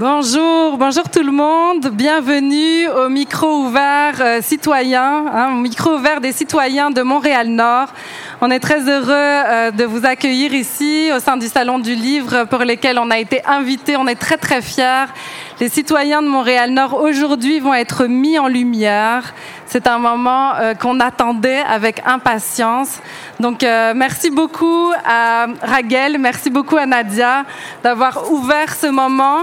Bonjour, bonjour tout le monde. Bienvenue au micro ouvert euh, citoyen, hein, au micro ouvert des citoyens de Montréal-Nord. On est très heureux euh, de vous accueillir ici au sein du Salon du Livre pour lequel on a été invité. On est très très fiers. Les citoyens de Montréal-Nord aujourd'hui vont être mis en lumière. C'est un moment euh, qu'on attendait avec impatience. Donc euh, merci beaucoup à Raguel, merci beaucoup à Nadia d'avoir ouvert ce moment.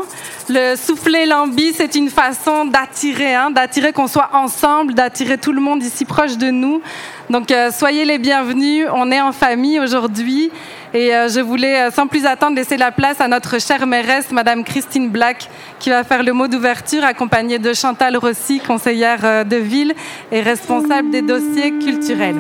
Le souffler lambi, c'est une façon d'attirer, hein, d'attirer qu'on soit ensemble, d'attirer tout le monde ici proche de nous. Donc, euh, soyez les bienvenus. On est en famille aujourd'hui. Et euh, je voulais, euh, sans plus attendre, laisser la place à notre chère mairesse, Madame Christine Black, qui va faire le mot d'ouverture, accompagnée de Chantal Rossi, conseillère de ville et responsable des dossiers culturels.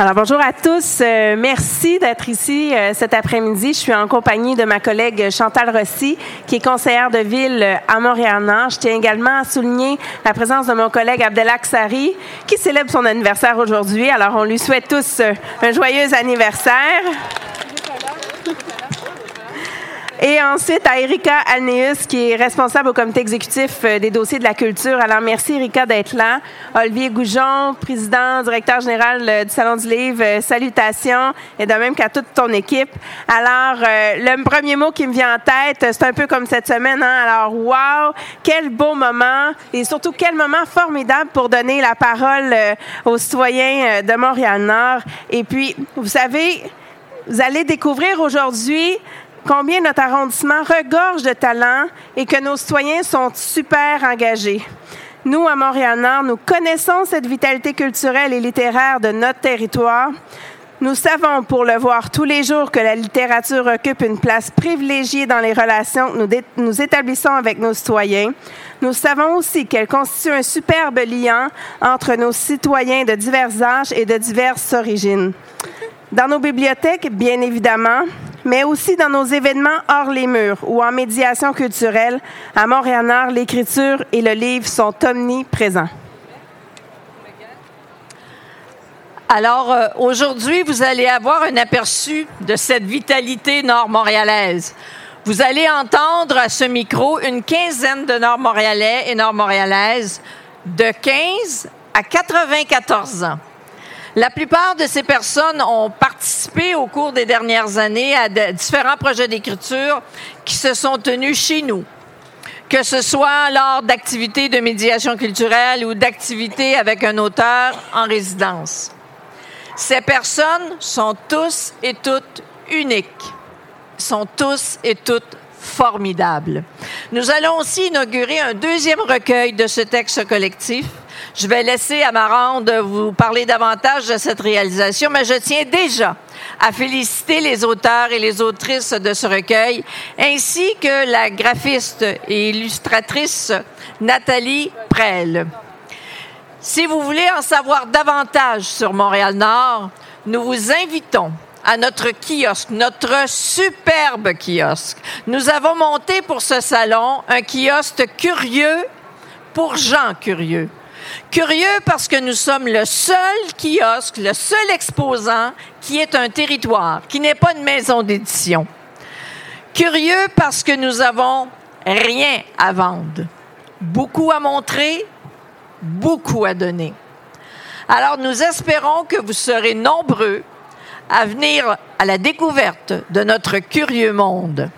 Alors bonjour à tous. Euh, merci d'être ici euh, cet après-midi. Je suis en compagnie de ma collègue Chantal Rossi, qui est conseillère de ville euh, à Montréal-Nord. Je tiens également à souligner la présence de mon collègue Abdelak Sari, qui célèbre son anniversaire aujourd'hui. Alors on lui souhaite tous un joyeux anniversaire. Et ensuite, à Erika Alneus, qui est responsable au comité exécutif euh, des dossiers de la culture. Alors, merci, Erika, d'être là. Olivier Goujon, président, directeur général euh, du Salon du Livre, euh, salutations, et de même qu'à toute ton équipe. Alors, le premier mot qui me vient en tête, c'est un peu comme cette semaine. Hein? Alors, wow, quel beau moment, et surtout quel moment formidable pour donner la parole aux citoyens de Montréal-Nord. Et puis, vous savez, vous allez découvrir aujourd'hui combien notre arrondissement regorge de talents et que nos citoyens sont super engagés. Nous, à Montréal-Nord, nous connaissons cette vitalité culturelle et littéraire de notre territoire. Nous savons, pour le voir tous les jours, que la littérature occupe une place privilégiée dans les relations que nous, nous établissons avec nos citoyens. Nous savons aussi qu'elle constitue un superbe lien entre nos citoyens de divers âges et de diverses origines. Dans nos bibliothèques, bien évidemment, mais aussi dans nos événements hors les murs ou en médiation culturelle. À Montréal-Nord, l'écriture et le livre sont omniprésents. Alors, euh, aujourd'hui, vous allez avoir un aperçu de cette vitalité nord-montréalaise. Vous allez entendre à ce micro une quinzaine de nord-montréalais et nord-montréalaises de 15 à 94 ans. La plupart de ces personnes ont participé au cours des dernières années à différents projets d'écriture qui se sont tenus chez nous, que ce soit lors d'activités de médiation culturelle ou d'activités avec un auteur en résidence. Ces personnes sont tous et toutes uniques, sont tous et toutes formidables. Nous allons aussi inaugurer un deuxième recueil de ce texte collectif. Je vais laisser à Marande vous parler davantage de cette réalisation, mais je tiens déjà à féliciter les auteurs et les autrices de ce recueil, ainsi que la graphiste et illustratrice Nathalie Prel. Si vous voulez en savoir davantage sur Montréal-Nord, nous vous invitons à notre kiosque, notre superbe kiosque. Nous avons monté pour ce salon un kiosque curieux pour gens curieux. Curieux parce que nous sommes le seul kiosque, le seul exposant qui est un territoire, qui n'est pas une maison d'édition. Curieux parce que nous avons rien à vendre, beaucoup à montrer, beaucoup à donner. Alors nous espérons que vous serez nombreux à venir à la découverte de notre curieux monde.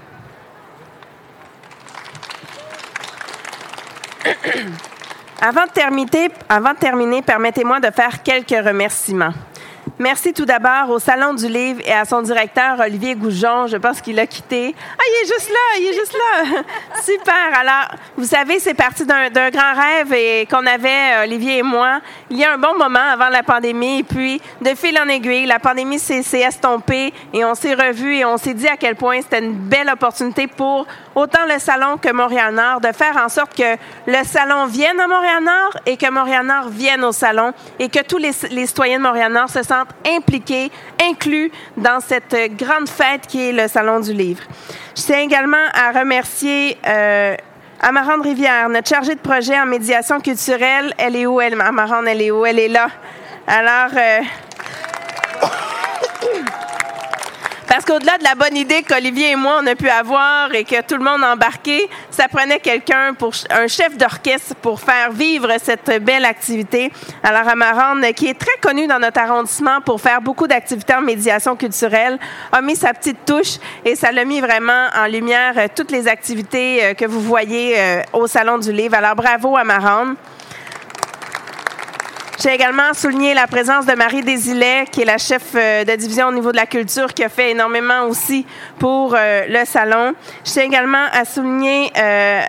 Avant de terminer, permettez-moi de faire quelques remerciements. Merci tout d'abord au Salon du Livre et à son directeur, Olivier Goujon. Je pense qu'il a quitté. Ah, il est juste là, il est juste là. Super. Alors, vous savez, c'est parti d'un grand rêve et qu'on avait, Olivier et moi, il y a un bon moment avant la pandémie. Et puis, de fil en aiguille, la pandémie s'est estompée et on s'est revus et on s'est dit à quel point c'était une belle opportunité pour autant le Salon que Montréal-Nord de faire en sorte que le Salon vienne à Montréal-Nord et que Montréal-Nord vienne au Salon et que tous les, citoyens de Montréal-Nord se sentent impliqués, inclus dans cette grande fête qui est le Salon du Livre. Je tiens également à remercier euh, Amarande Rivière, notre chargée de projet en médiation culturelle. Elle est où, elle? Amarande, elle est où? Elle est là. Alors, euh, Parce qu'au-delà de la bonne idée qu'Olivier et moi, on a pu avoir et que tout le monde a embarqué, ça prenait quelqu'un, pour un chef d'orchestre, pour faire vivre cette belle activité. Alors, Amarande, qui est très connue dans notre arrondissement pour faire beaucoup d'activités en médiation culturelle, a mis sa petite touche et ça l'a mis vraiment en lumière euh, toutes les activités euh, que vous voyez euh, au Salon du Livre. Alors, bravo, Amarande. J'ai également souligné la présence de Marie Desilets, qui est la chef euh, de division au niveau de la culture, qui a fait énormément aussi pour euh, le salon. Je tiens également à souligner euh,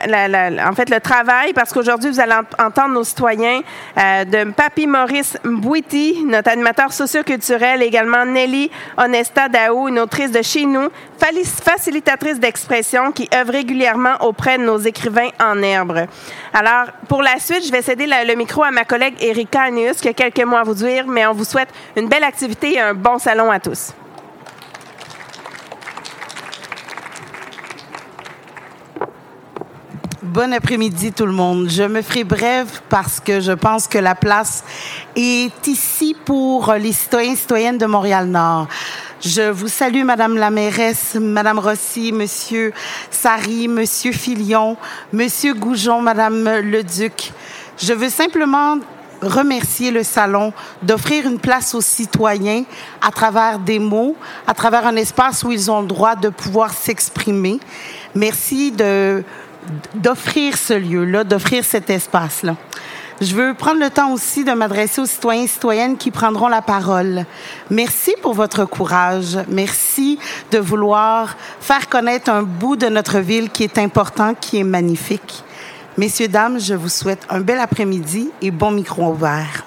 en fait le travail, parce qu'aujourd'hui, vous allez entendre nos citoyens de Papi Maurice Mbouiti, notre animateur socioculturel, également Nelly Honesta Daou, une autrice de chez nous, facilitatrice d'expression qui œuvre régulièrement auprès de nos écrivains en herbe. Alors, pour la suite, je vais céder le micro à ma collègue Erika Anéus, qui a quelques mots à vous dire, mais on vous souhaite une belle activité et un bon salon à tous. Bon après-midi tout le monde. Je me ferai brève parce que je pense que la place est ici pour les citoyens et citoyennes de Montréal-Nord. Je vous salue, Madame la mairesse, Madame Rossi, Monsieur Sari, Monsieur Filion, Monsieur Goujon, Madame le Duc. Je veux simplement remercier le salon d'offrir une place aux citoyens à travers des mots, à travers un espace où ils ont le droit de pouvoir s'exprimer. Merci de d'offrir ce lieu-là, d'offrir cet espace-là. Je veux prendre le temps aussi de m'adresser aux citoyens et citoyennes qui prendront la parole. Merci pour votre courage. Merci de vouloir faire connaître un bout de notre ville qui est important, qui est magnifique. Messieurs, dames, je vous souhaite un bel après-midi et bon micro ouvert.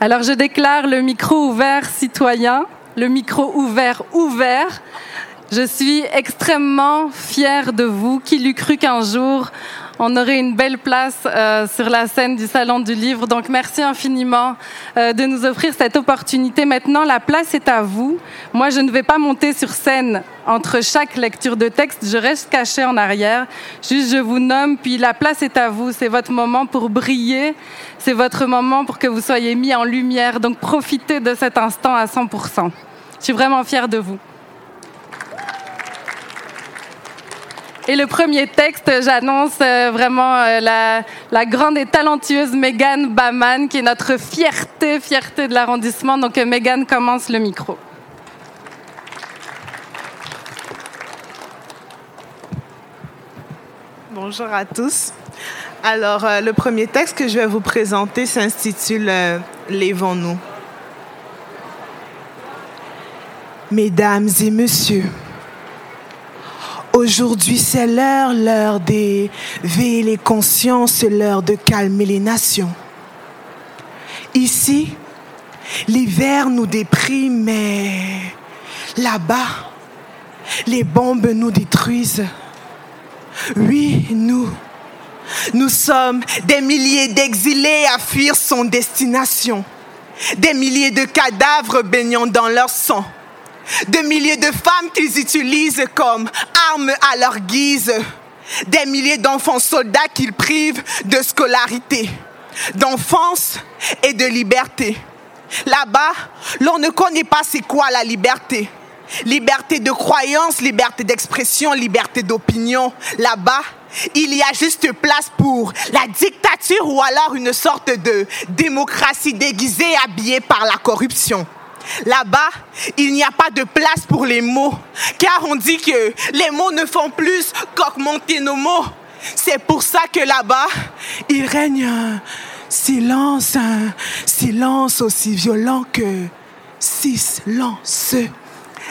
Alors je déclare le micro ouvert citoyen le micro ouvert, ouvert. Je suis extrêmement fière de vous. Qui l'eût cru qu'un jour, on aurait une belle place euh, sur la scène du Salon du Livre. Donc, merci infiniment euh, de nous offrir cette opportunité. Maintenant, la place est à vous. Moi, je ne vais pas monter sur scène entre chaque lecture de texte. Je reste cachée en arrière. Juste, je vous nomme, puis la place est à vous. C'est votre moment pour briller. C'est votre moment pour que vous soyez mis en lumière. Donc, profitez de cet instant à 100%. Je suis vraiment fière de vous. Et le premier texte, j'annonce euh, vraiment euh, la, grande et talentueuse Megan Baman, qui est notre fierté, fierté de l'arrondissement. Donc, Megan commence le micro. Bonjour à tous. Alors, euh, le premier texte que je vais vous présenter s'intitule Lèvons-nous. Mesdames et messieurs, Aujourd'hui, c'est l'heure, l'heure d'éveiller les consciences, l'heure de calmer les nations. Ici, l'hiver nous déprime, mais là-bas, les bombes nous détruisent. Oui, nous, nous sommes des milliers d'exilés à fuir son destination, des milliers de cadavres baignant dans leur sang de milliers de femmes qu'ils utilisent comme armes à leur guise, des milliers d'enfants soldats qu'ils privent de scolarité, d'enfance et de liberté. Là-bas, l'on ne connaît pas c'est quoi la liberté. Liberté de croyance, liberté d'expression, liberté d'opinion. Là-bas, il y a juste place pour la dictature ou alors une sorte de démocratie déguisée habillée par la corruption. Là-bas, il n'y a pas de place pour les mots, car on dit que les mots ne font plus qu'augmenter nos mots. C'est pour ça que là-bas, il règne un silence, silence aussi violent que silence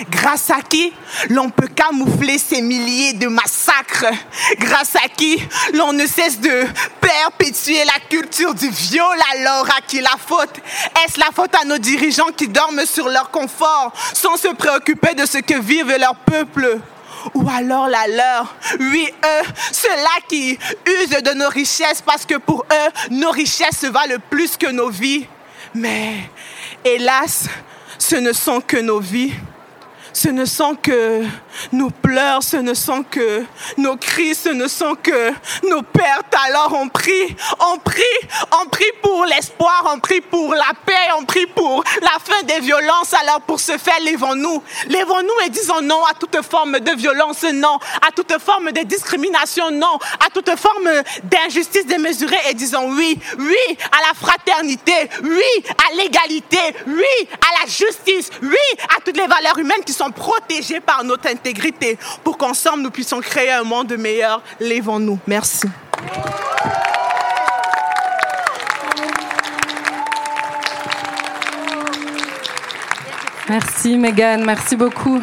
grâce à qui l'on peut camoufler ces milliers de massacres, grâce à qui l'on ne cesse de perpétuer la culture du viol, alors à qui la faute? Est-ce la faute à nos dirigeants qui dorment sur leur confort sans se préoccuper de ce que vivent leur peuple? Ou alors la leur? Oui, eux, ceux-là qui usent de nos richesses parce que pour eux, nos richesses valent plus que nos vies. Mais hélas, ce ne sont que nos vies ce ne sont que nos pleurs, ce ne sont que nos cris, ce ne sont que nos pertes. Alors on prie, on prie, on prie pour l'espoir, on prie pour la paix, on prie pour la fin des violences. Alors pour ce faire, lèvons-nous. Lèvons-nous et disons non à toute forme de violence, non à toute forme de discrimination, non à toute forme d'injustice démesurée et disons oui, oui à la fraternité, oui à l'égalité, oui à la justice, oui à toutes les valeurs humaines qui sont protégés par notre intégrité pour qu'ensemble nous puissions créer un monde meilleur. Lèvons-nous. Merci. Merci Megan, merci beaucoup.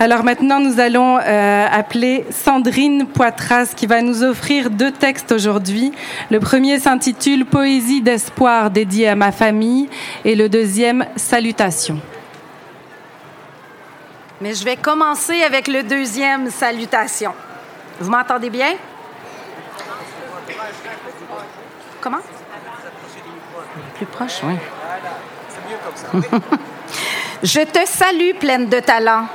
Alors maintenant, nous allons euh, appeler Sandrine Poitras qui va nous offrir deux textes aujourd'hui. Le premier s'intitule Poésie d'espoir dédiée à ma famille et le deuxième Salutations. Mais je vais commencer avec le deuxième salutation. Vous m'entendez bien? Comment? Plus proche, oui. je te salue pleine de talent.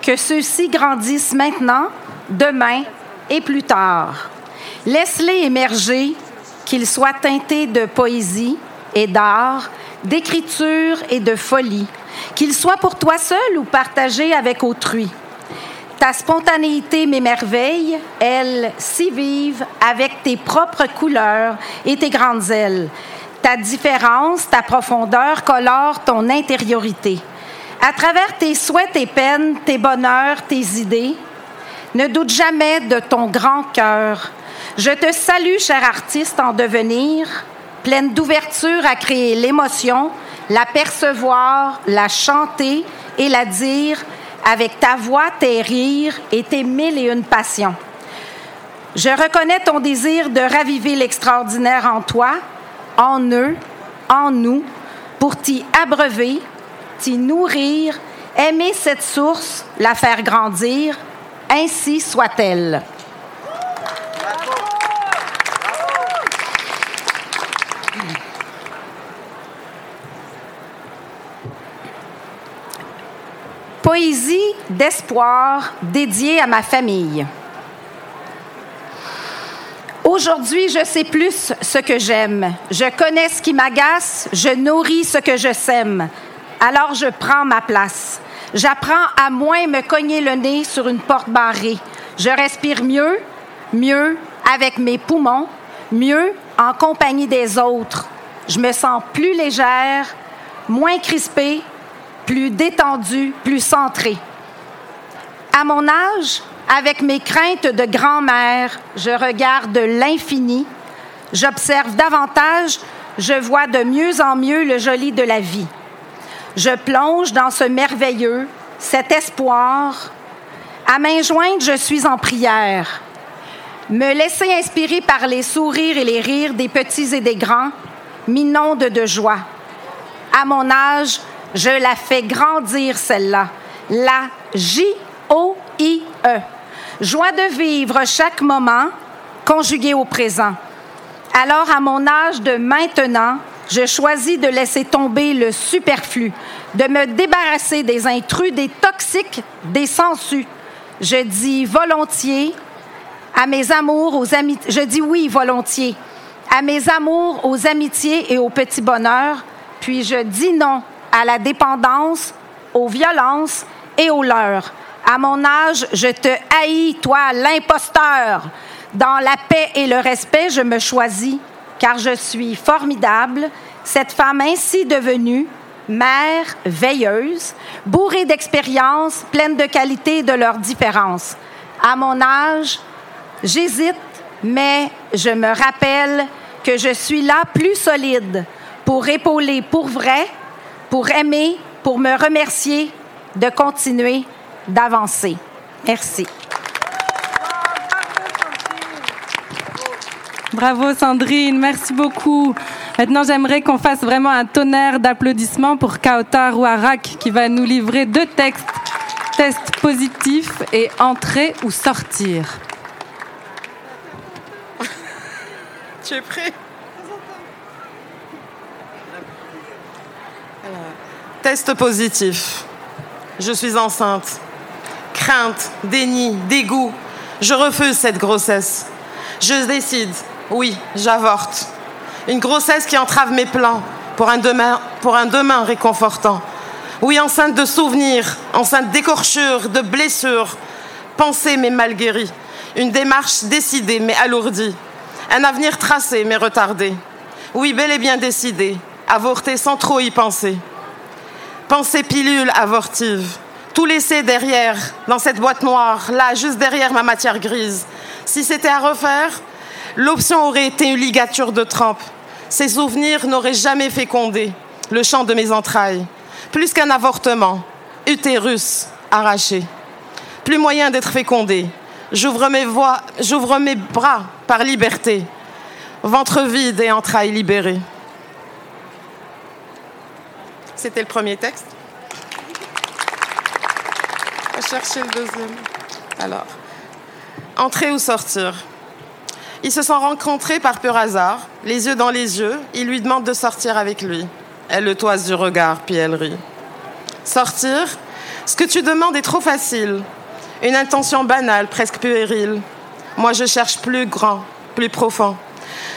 Que ceux-ci grandissent maintenant, demain et plus tard. Laisse-les émerger, qu'ils soient teintés de poésie et d'art, d'écriture et de folie qu'il soit pour toi seul ou partagé avec autrui. Ta spontanéité m'émerveille, elle si vive avec tes propres couleurs et tes grandes ailes. Ta différence, ta profondeur colore ton intériorité. À travers tes souhaits, tes peines, tes bonheurs, tes idées, ne doute jamais de ton grand cœur. Je te salue, cher artiste en devenir, pleine d'ouverture à créer l'émotion, la percevoir, la chanter et la dire avec ta voix, tes rires et tes mille et une passions. Je reconnais ton désir de raviver l'extraordinaire en toi, en eux, en nous, pour t'y abreuver, t'y nourrir, aimer cette source, la faire grandir, ainsi soit-elle. Poésie d'espoir dédiée à ma famille. Aujourd'hui, je sais plus ce que j'aime. Je connais ce qui m'agace. Je nourris ce que je sème. Alors je prends ma place. J'apprends à moins me cogner le nez sur une porte barrée. Je respire mieux, mieux avec mes poumons, mieux en compagnie des autres. Je me sens plus légère, moins crispée, plus détendue, plus centrée. À mon âge, avec mes craintes de grand-mère, je regarde l'infini, j'observe davantage, je vois de mieux en mieux le joli de la vie. Je plonge dans ce merveilleux, cet espoir. À main jointe, je suis en prière. Me laisser inspirer par les sourires et les rires des petits et des grands m'inonde de joie. À mon âge, je la fais grandir, celle-là. La J-O-I-E. Joie de vivre chaque moment conjugué au présent. Alors, à mon âge de maintenant, je choisis de laisser tomber le superflu, de me débarrasser des intrus, des toxiques, des sensus. Je dis volontiers à mes amours, aux amis, je dis oui volontiers à mes amours, aux amitiés et aux petits bonheurs, puis je dis non à la dépendance, aux violences et aux leurs. À mon âge, je te haïs, toi, l'imposteur. Dans la paix et le respect, je me choisis, car je suis formidable, cette femme ainsi devenue, mère veilleuse, bourrée d'expérience, pleine de qualités de leurs différences. À mon âge, j'hésite, mais je me rappelle que je suis là plus solide pour épauler pour vrai, pour aimer, pour me remercier de continuer d'avancer. Merci. Bravo Sandrine, merci beaucoup. Maintenant, j'aimerais qu'on fasse vraiment un tonnerre d'applaudissements pour Kautar Ouarak qui va nous livrer deux textes, test positif et entrer ou sortir. Tu es prêt? Test positif. Je suis enceinte. Crainte, déni, dégoût. Je refuse cette grossesse. Je décide, oui, j'avorte. Une grossesse qui entrave mes plans pour un demain, réconfortant. Oui, enceinte de souvenirs, enceinte d'écorchures, de blessures. Pensée mais mal guérie. Une démarche décidée mais alourdie. Un avenir tracé mais retardé. Oui, bel et bien décidé. Avorter sans trop y penser. Pensée pilule avortive. Tout laisser derrière, dans cette boîte noire, là, juste derrière ma matière grise. Si c'était à refaire, l'option aurait été une ligature de trempe. Ces souvenirs n'auraient jamais fécondé le champ de mes entrailles. Plus qu'un avortement, utérus arraché. Plus moyen d'être fécondé. J'ouvre mes, j'ouvre mes bras par liberté. Ventre vide et entrailles libérées. C'était le premier texte. On chercher le deuxième. Alors, entrer ou sortir Ils se sont rencontrés par pur hasard, les yeux dans les yeux. Il lui demande de sortir avec lui. Elle le toise du regard, puis elle rit. Sortir Ce que tu demandes est trop facile. Une intention banale, presque puérile. Moi, je cherche plus grand, plus profond.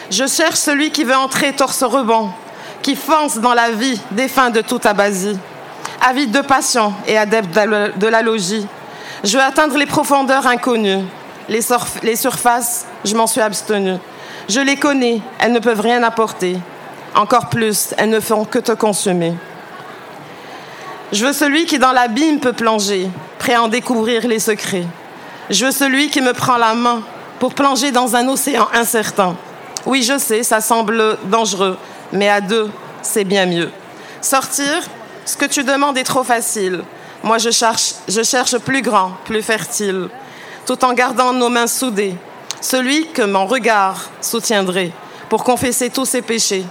Je cherche celui qui veut entrer torse rebond, qui fonce dans la vie défunt de toute abasie, avide de passion et adepte de la logis. Je veux atteindre les profondeurs inconnues, les, les surfaces, je m'en suis abstenue. Je les connais, elles ne peuvent rien apporter. Encore plus, elles ne feront que te consumer. Je veux celui qui dans l'abîme peut plonger, prêt à en découvrir les secrets. Je veux celui qui me prend la main pour plonger dans un océan incertain. Oui, je sais, ça semble dangereux, mais à deux, c'est bien mieux. Sortir, ce que tu demandes est trop facile. Moi, je cherche, plus grand, plus fertile, tout en gardant nos mains soudées. Celui que mon regard soutiendrait pour confesser tous ses péchés.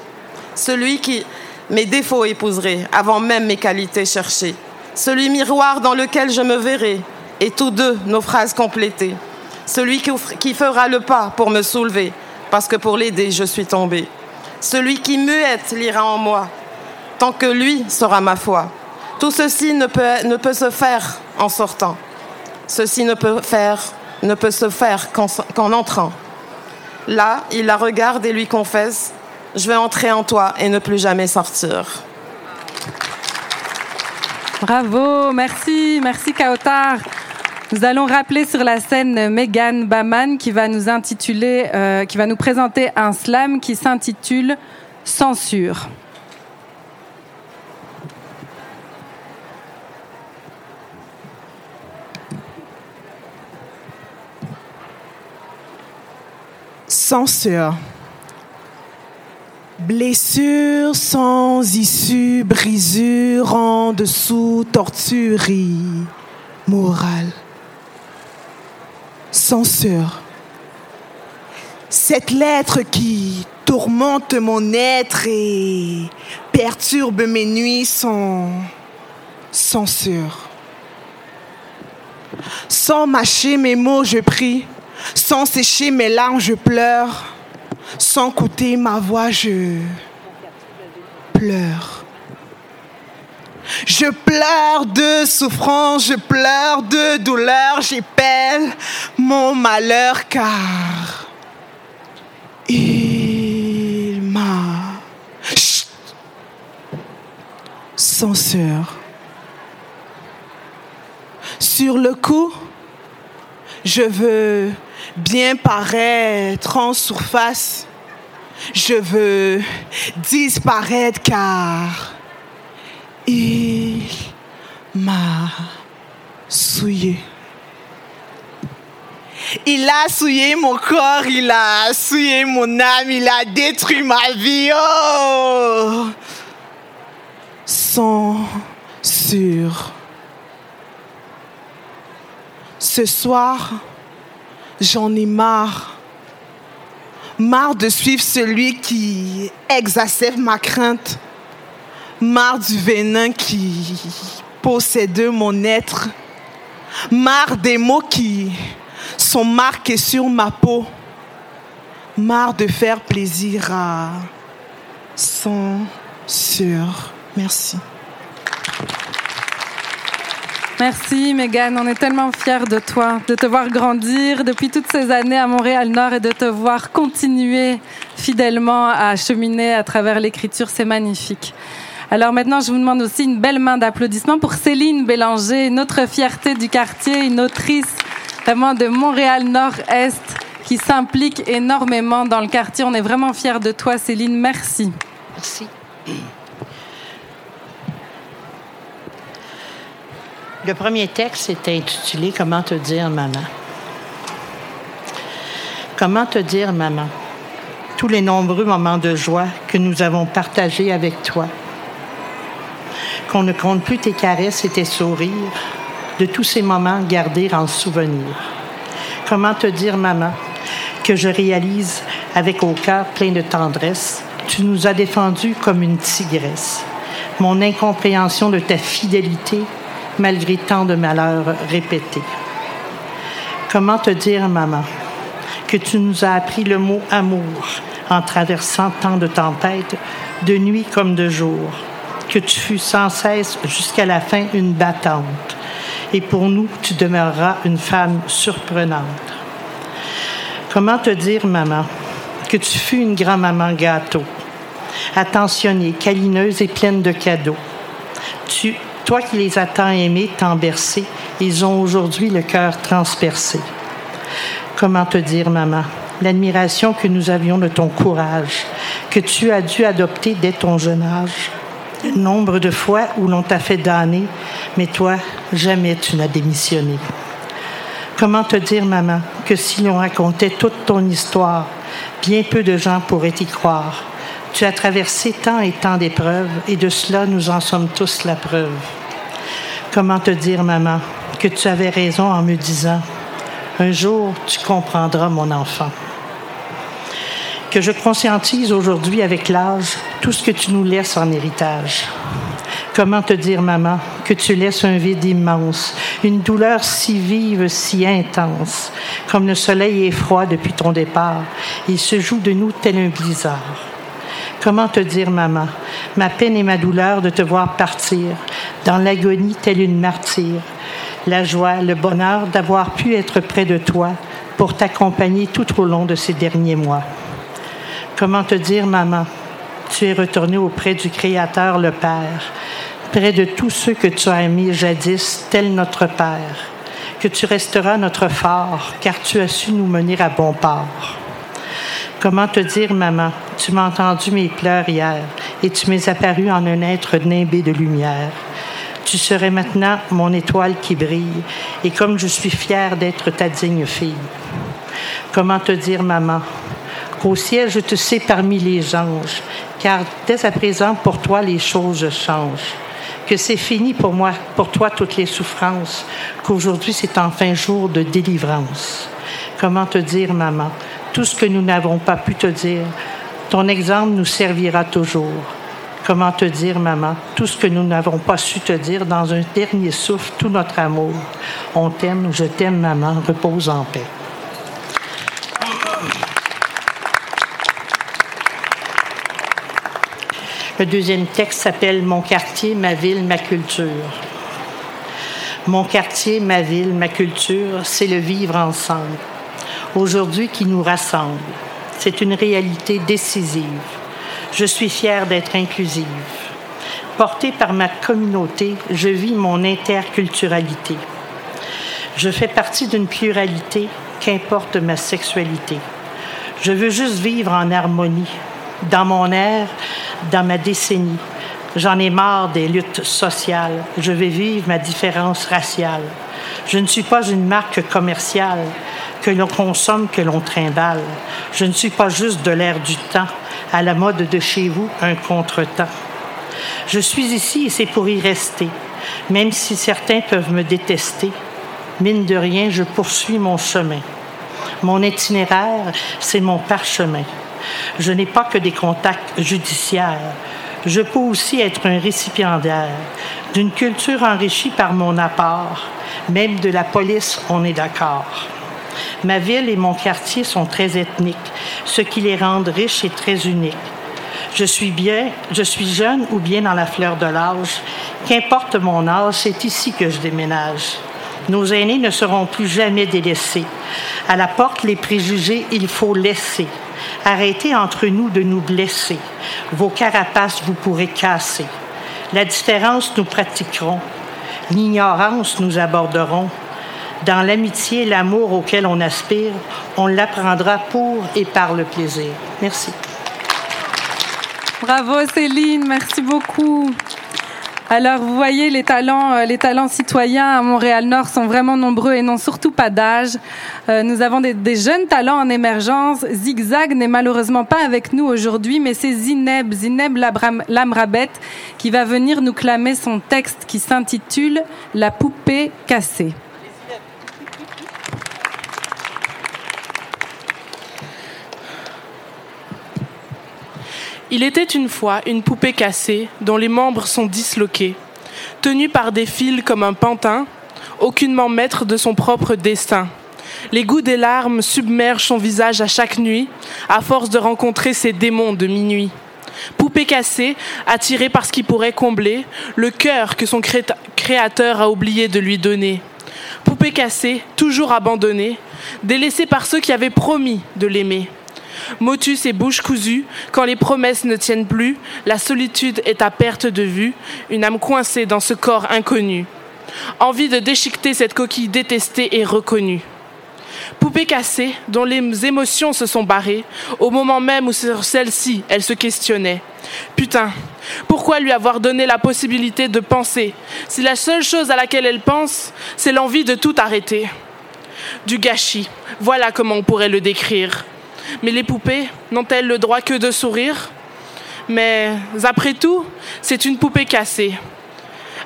Celui qui mes défauts épouserait avant même mes qualités cherchées. Celui miroir dans lequel je me verrai et tous deux nos phrases complétées. Celui qui fera le pas pour me soulever parce que pour l'aider, je suis tombée. Celui qui muette lira en moi, tant que lui sera ma foi. Tout ceci ne peut, se faire en sortant. Ceci ne peut, faire, ne peut se faire qu'en entrant. Là, il la regarde et lui confesse, je vais entrer en toi et ne plus jamais sortir. Bravo, merci, merci Kautar. Nous allons rappeler sur la scène Megan Baman qui va nous intituler, euh, qui va nous présenter un slam qui s'intitule Censure. Censure. Blessure sans issue, brisure en dessous, torturerie morale. Censure. Cette lettre qui tourmente mon être et perturbe mes nuits sans censure. Sans mâcher mes mots, je prie. Sans sécher mes larmes, je pleure. Sans coûter ma voix, je pleure. Je pleure de souffrance, je pleure de douleur, j'épelle mon malheur car il m'a censure. Sur le coup, je veux bien paraître en surface. Je veux disparaître car il m'a souillé. Il a souillé mon corps, il a souillé mon âme, il a détruit ma vie. Oh! Sans sur. Ce soir, j'en ai marre. Marre de suivre celui qui exacerbe ma crainte. Marre du venin qui possède mon être. Marre des mots qui sont marqués sur ma peau. Marre de faire plaisir à son sur. Merci. Merci Megan, on est tellement fiers de toi, de te voir grandir depuis toutes ces années à Montréal-Nord et de te voir continuer fidèlement à cheminer à travers l'écriture, c'est magnifique. Alors maintenant, je vous demande aussi une belle main d'applaudissements pour Céline Bélanger, notre fierté du quartier, une autrice vraiment de Montréal-Nord-Est qui s'implique énormément dans le quartier. On est vraiment fiers de toi, Céline. Merci. Merci. Le premier texte est intitulé Comment te dire maman. Comment te dire maman Tous les nombreux moments de joie que nous avons partagés avec toi. Qu'on ne compte plus tes caresses et tes sourires, de tous ces moments gardés en souvenir. Comment te dire maman que je réalise avec au cœur plein de tendresse, tu nous as défendus comme une tigresse. Mon incompréhension de ta fidélité malgré tant de malheurs répétés. Comment te dire, maman, que tu nous as appris le mot amour en traversant tant de tempêtes, de nuit comme de jour, que tu fus sans cesse jusqu'à la fin une battante, et pour nous, tu demeureras une femme surprenante. Comment te dire, maman, que tu fus une grand-maman gâteau, attentionnée, câlineuse et pleine de cadeaux? Toi qui les as tant aimés, tant bercés, ils ont aujourd'hui le cœur transpercé. Comment te dire, maman, l'admiration que nous avions de ton courage, que tu as dû adopter dès ton jeune âge? Nombre de fois où l'on t'a fait damner, mais toi, jamais tu n'as démissionné. Comment te dire, maman, que si l'on racontait toute ton histoire, bien peu de gens pourraient y croire. Tu as traversé tant et tant d'épreuves, et de cela nous en sommes tous la preuve. Comment te dire, maman, que tu avais raison en me disant, un jour tu comprendras, mon enfant. Que je conscientise aujourd'hui avec l'âge tout ce que tu nous laisses en héritage. Comment te dire, maman, que tu laisses un vide immense, une douleur si vive, si intense, comme le soleil est froid depuis ton départ. Il se joue de nous tel un blizzard. Comment te dire, maman, ma peine et ma douleur de te voir partir, dans l'agonie telle une martyre, la joie, le bonheur d'avoir pu être près de toi pour t'accompagner tout au long de ces derniers mois. Comment te dire, maman, tu es retournée auprès du Créateur, le Père, près de tous ceux que tu as aimés jadis, tel notre Père, que tu resteras notre phare, car tu as su nous mener à bon port. Comment te dire, maman, tu m'as entendu mes pleurs hier, et tu m'es apparu en un être nimbé de lumière. Tu serais maintenant mon étoile qui brille, et comme je suis fière d'être ta digne fille. Comment te dire, maman, qu'au ciel je te sais parmi les anges, car dès à présent pour toi les choses changent. Que c'est fini pour moi, pour toi toutes les souffrances, qu'aujourd'hui c'est enfin jour de délivrance. Comment te dire, maman, tout ce que nous n'avons pas pu te dire, ton exemple nous servira toujours. Comment te dire, maman, tout ce que nous n'avons pas su te dire dans un dernier souffle, tout notre amour. On t'aime, je t'aime, maman, repose en paix. Le deuxième texte s'appelle Mon quartier, ma ville, ma culture. Mon quartier, ma ville, ma culture, c'est le vivre ensemble. Aujourd'hui qui nous rassemble. C'est une réalité décisive. Je suis fière d'être inclusive. Portée par ma communauté, je vis mon interculturalité. Je fais partie d'une pluralité, qu'importe ma sexualité. Je veux juste vivre en harmonie, dans mon air, dans ma décennie. J'en ai marre des luttes sociales. Je vais vivre ma différence raciale. Je ne suis pas une marque commerciale que l'on consomme, que l'on trimballe. Je ne suis pas juste de l'air du temps, à la mode de chez vous, un contretemps. Je suis ici et c'est pour y rester, même si certains peuvent me détester. Mine de rien, je poursuis mon chemin. Mon itinéraire, c'est mon parchemin. Je n'ai pas que des contacts judiciaires. Je peux aussi être un récipiendaire d'une culture enrichie par mon apport. Même de la police, on est d'accord. Ma ville et mon quartier sont très ethniques, ce qui les rend riches et très uniques. Je suis bien, je suis jeune ou bien dans la fleur de l'âge. Qu'importe mon âge, c'est ici que je déménage. Nos aînés ne seront plus jamais délaissés. À la porte, les préjugés, il faut laisser. Arrêtez entre nous de nous blesser. Vos carapaces, vous pourrez casser. La différence, nous pratiquerons. L'ignorance, nous aborderons. Dans l'amitié et l'amour auquel on aspire, on l'apprendra pour et par le plaisir. Merci. Bravo Céline, merci beaucoup. Alors, vous voyez, les talents, euh, les talents citoyens à Montréal-Nord sont vraiment nombreux et n'ont surtout pas d'âge. Euh, nous avons des, jeunes talents en émergence. Zigzag n'est malheureusement pas avec nous aujourd'hui, mais c'est Zineb, Zineb Lamrabet, qui va venir nous clamer son texte qui s'intitule La poupée cassée. Il était une fois une poupée cassée dont les membres sont disloqués, tenue par des fils comme un pantin, aucunement maître de son propre destin. Les goûts des larmes submergent son visage à chaque nuit, à force de rencontrer ces démons de minuit. Poupée cassée, attirée par ce qui pourrait combler le cœur que son créateur a oublié de lui donner. Poupée cassée, toujours abandonnée, délaissée par ceux qui avaient promis de l'aimer. Motus et bouche cousue, quand les promesses ne tiennent plus, la solitude est à perte de vue, une âme coincée dans ce corps inconnu. Envie de déchiqueter cette coquille détestée et reconnue. Poupée cassée, dont les émotions se sont barrées, au moment même où sur celle-ci, elle se questionnait. Putain, pourquoi lui avoir donné la possibilité de penser, si la seule chose à laquelle elle pense, c'est l'envie de tout arrêter Du gâchis, voilà comment on pourrait le décrire. Mais les poupées n'ont-elles le droit que de sourire? Mais après tout, c'est une poupée cassée.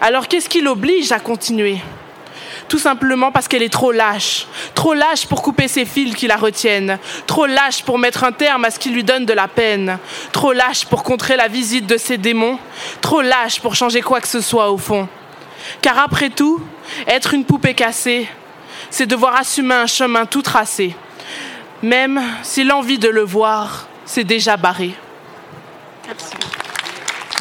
Alors qu'est-ce qui l'oblige à continuer? Tout simplement parce qu'elle est trop lâche. Trop lâche pour couper ses fils qui la retiennent. Trop lâche pour mettre un terme à ce qui lui donne de la peine. Trop lâche pour contrer la visite de ses démons. Trop lâche pour changer quoi que ce soit au fond. Car après tout, être une poupée cassée, c'est devoir assumer un chemin tout tracé même si l'envie de le voir s'est déjà barrée.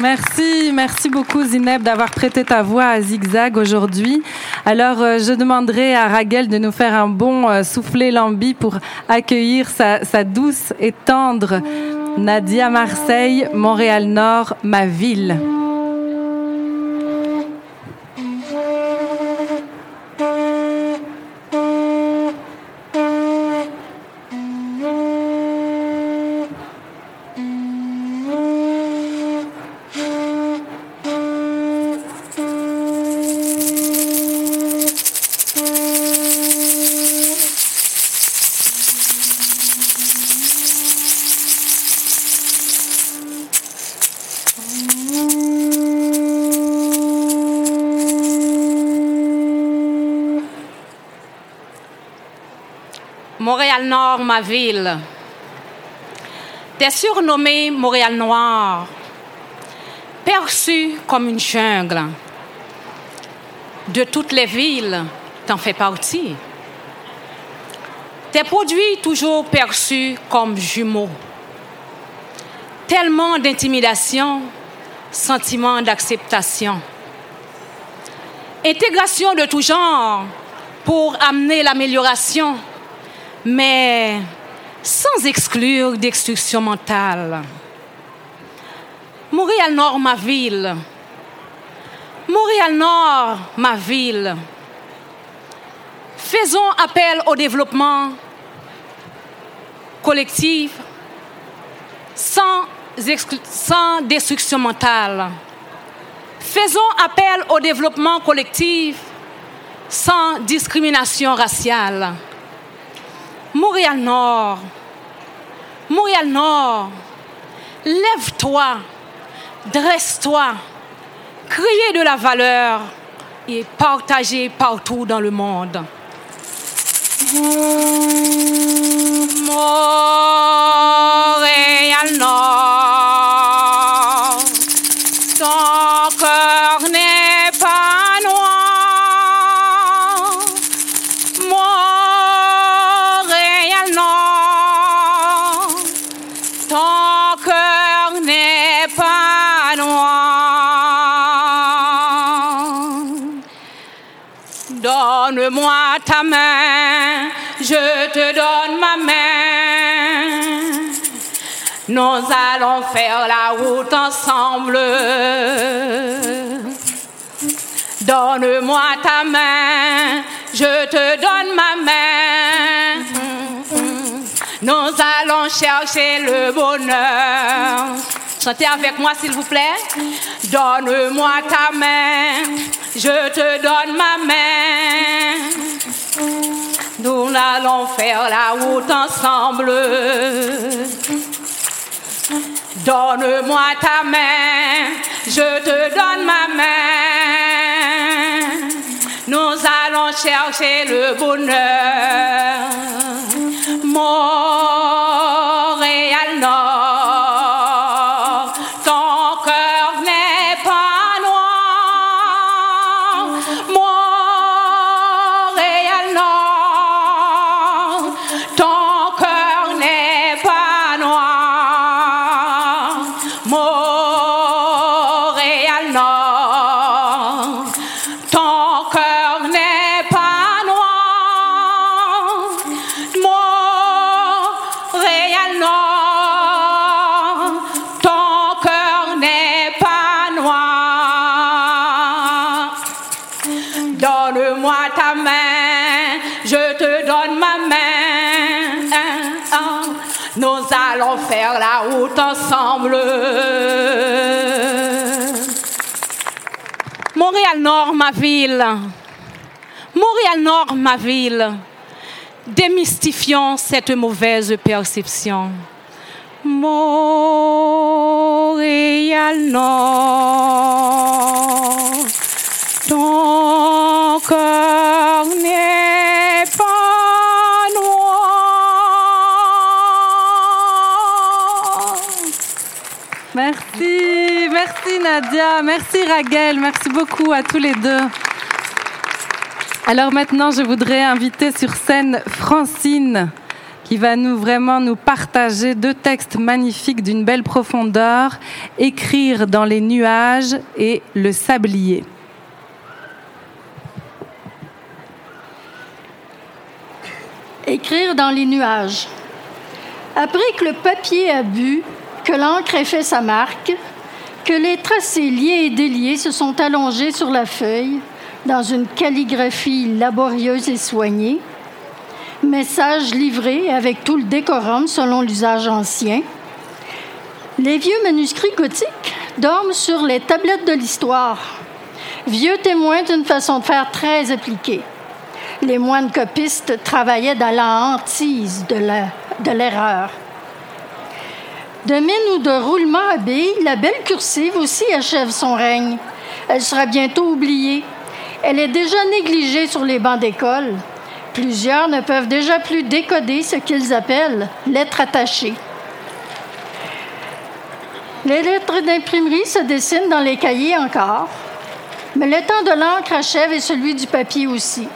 Merci. Merci, beaucoup Zineb d'avoir prêté ta voix à Zigzag aujourd'hui. Alors euh, je demanderai à Raguel de nous faire un bon euh, soufflé lambi pour accueillir sa, sa douce et tendre Nadia Marseille, Montréal Nord, ma ville. Montréal-Nord, ma ville. T'es surnommé Montréal Noir, perçu comme une jungle. De toutes les villes, t'en fais partie. Tes produits toujours perçus comme jumeaux. Tellement d'intimidation, sentiment d'acceptation. Intégration de tout genre pour amener l'amélioration, mais sans exclure d'exstruction mentale. Montréal-Nord, ma ville. Montréal-Nord, ma ville. Faisons appel au développement collectif sans, sans destruction mentale. Faisons appel au développement collectif sans discrimination raciale. Montréal-Nord, Montréal-Nord, lève-toi, dresse-toi, criez de la valeur et partagez partout dans le monde. Montréal-Nord, Donne-moi ta main, je te donne ma main. Nous allons faire la route ensemble. Donne-moi ta main, je te donne ma main. Nous allons chercher le bonheur. Chantez avec moi, s'il vous plaît. Donne-moi ta main, je te donne ma main. Nous allons faire la route ensemble. Donne-moi ta main, je te donne ma main. Nous allons chercher le bonheur. Montréal-Nord, Montréal-Nord, ma ville. Montréal-Nord, ma ville. Démystifions cette mauvaise perception. Montréal-Nord, ton cœur n'est pas noir. Merci, merci Nadia, merci Raguel, merci beaucoup à tous les deux. Alors maintenant, je voudrais inviter sur scène Francine qui va nous vraiment nous partager deux textes magnifiques d'une belle profondeur, Écrire dans les nuages et Le sablier. Écrire dans les nuages. Après que le papier a bu, que l'encre ait fait sa marque, que les tracés liés et déliés se sont allongés sur la feuille dans une calligraphie laborieuse et soignée, message livré avec tout le décorum selon l'usage ancien, les vieux manuscrits gothiques dorment sur les tablettes de l'histoire, vieux témoins d'une façon de faire très appliquée. Les moines copistes travaillaient dans la hantise de l'erreur. De mine ou de roulement à billes, la belle cursive aussi achève son règne. Elle sera bientôt oubliée. Elle est déjà négligée sur les bancs d'école. Plusieurs ne peuvent déjà plus décoder ce qu'ils appellent lettres attachées. Les lettres d'imprimerie se dessinent dans les cahiers encore, mais le temps de l'encre achève et celui du papier aussi.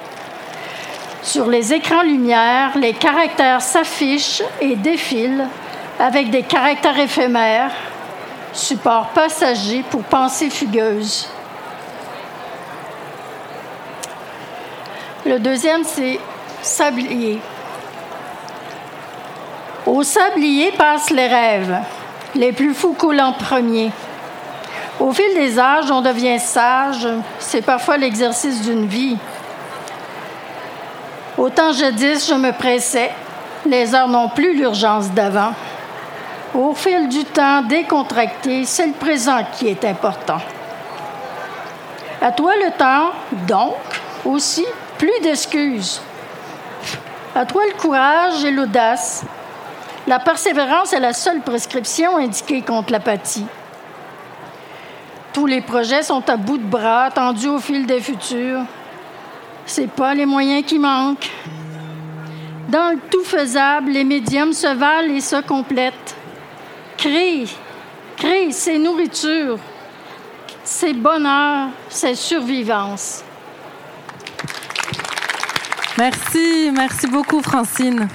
Sur les écrans lumière, les caractères s'affichent et défilent avec des caractères éphémères, support passager pour pensée fugueuse. Le deuxième, c'est sablier. Au sablier passent les rêves. Les plus fous coulent en premier. Au fil des âges, on devient sage. C'est parfois l'exercice d'une vie. Autant jadis, je me pressais. Les heures n'ont plus l'urgence d'avant. Au fil du temps décontracté, c'est le présent qui est important. À toi le temps, donc, aussi, plus d'excuses. À toi le courage et l'audace. La persévérance est la seule prescription indiquée contre l'apathie. Tous les projets sont à bout de bras, tendus au fil des futurs. C'est pas les moyens qui manquent. Dans le tout faisable, les médiums se valent et se complètent. Crée, crée, c'est nourriture, c'est bonheur, c'est survivance. Merci, merci beaucoup Francine.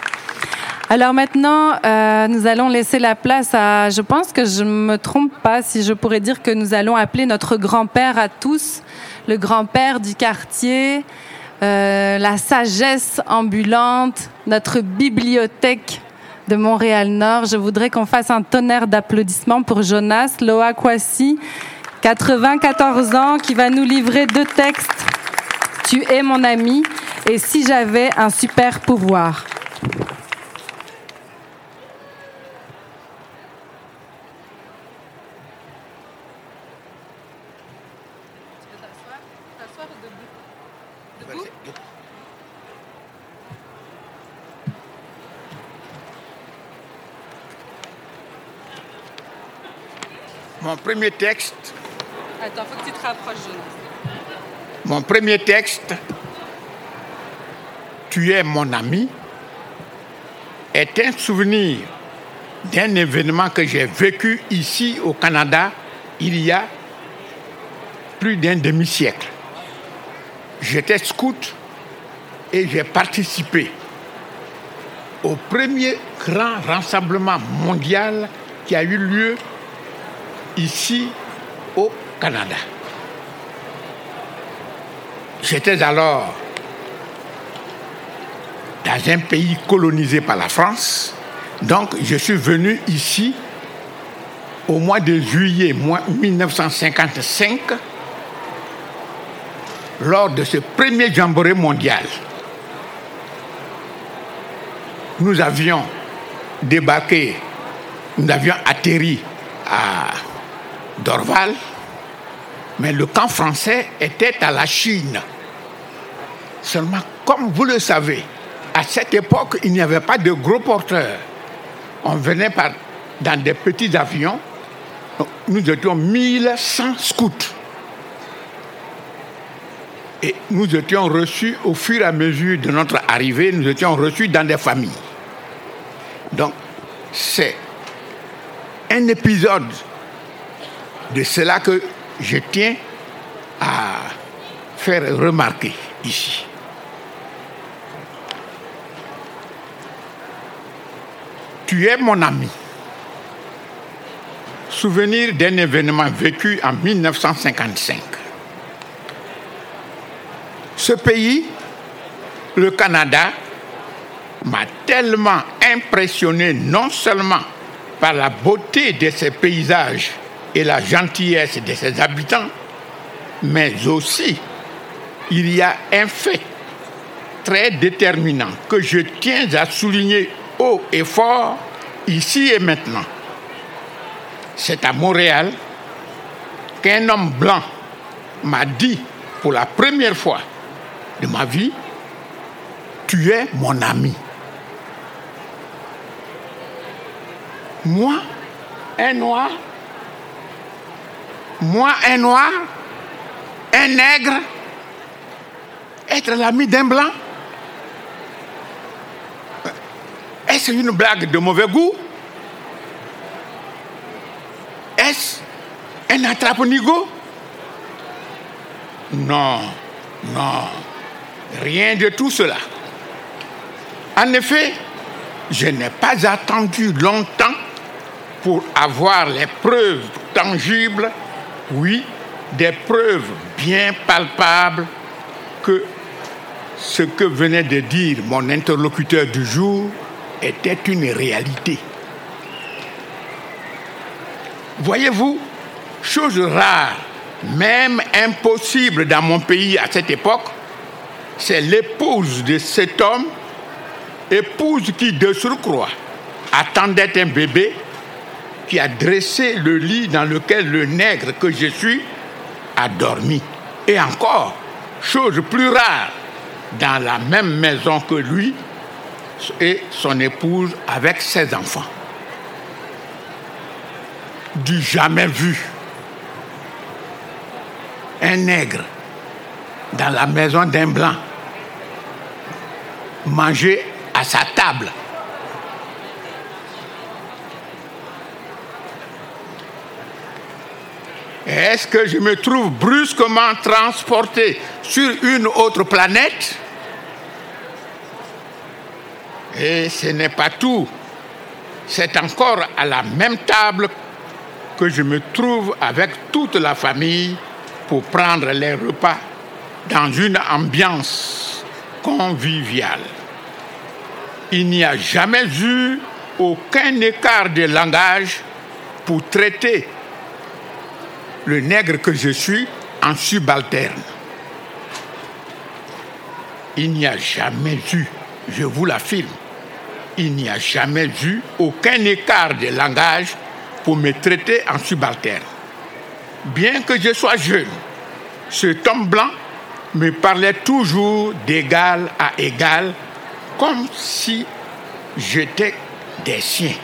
Alors maintenant, euh, nous allons laisser la place à, je pense que je me trompe pas si je pourrais dire que nous allons appeler notre grand-père à tous, le grand-père du quartier, euh, la sagesse ambulante, notre bibliothèque de Montréal-Nord. Je voudrais qu'on fasse un tonnerre d'applaudissements pour Jonas Loakwasi, 94 ans, qui va nous livrer deux textes. Tu es mon ami et si j'avais un super pouvoir. Mon premier texte. Attends, faut que tu te rapproches, Jonas. Mon premier texte, Tu es mon ami, est un souvenir d'un événement que j'ai vécu ici au Canada il y a plus d'un demi-siècle. J'étais scout et j'ai participé au premier grand rassemblement mondial qui a eu lieu ici au Canada. J'étais alors dans un pays colonisé par la France, donc je suis venu ici au mois de juillet 1955 lors de ce premier jamboree mondial. Nous avions débarqué, nous avions atterri à Dorval, mais le camp français était à la Chine. Seulement, comme vous le savez, à cette époque, il n'y avait pas de gros porteurs. On venait par, dans des petits avions. Nous étions 1100 scouts. Et nous étions reçus au fur et à mesure de notre arrivée, nous étions reçus dans des familles. Donc, c'est un épisode de cela que je tiens à faire remarquer ici. Tu es mon ami. Souvenir d'un événement vécu en 1955. Ce pays, le Canada, m'a tellement impressionné non seulement par la beauté de ses paysages et la gentillesse de ses habitants, mais aussi il y a un fait très déterminant que je tiens à souligner haut et fort ici et maintenant. C'est à Montréal qu'un homme blanc m'a dit pour la première fois de ma vie, tu es mon ami. Moi, un noir, moi, un noir, un nègre, être l'ami d'un blanc. Est-ce une blague de mauvais goût? Est-ce un attrape-nigo? Non, non, rien de tout cela. En effet, je n'ai pas attendu longtemps pour avoir les preuves tangibles, oui, des preuves bien palpables que ce que venait de dire mon interlocuteur du jour était une réalité. Voyez-vous, chose rare, même impossible dans mon pays à cette époque, c'est l'épouse de cet homme, épouse qui de surcroît attendait un bébé, qui a dressé le lit dans lequel le nègre que je suis a dormi. Et encore, chose plus rare, dans la même maison que lui et son épouse avec ses enfants. Du jamais vu. Un nègre dans la maison d'un blanc manger à sa table. Est-ce que je me trouve brusquement transporté sur une autre planète? Et ce n'est pas tout. C'est encore à la même table que je me trouve avec toute la famille pour prendre les repas dans une ambiance conviviale. Il n'y a jamais eu aucun écart de langage pour traiter le nègre que je suis en subalterne. Il n'y a jamais eu, je vous l'affirme, il n'y a jamais eu aucun écart de langage pour me traiter en subalterne. Bien que je sois jeune, cet homme blanc me parlait toujours d'égal à égal, comme si j'étais des siens.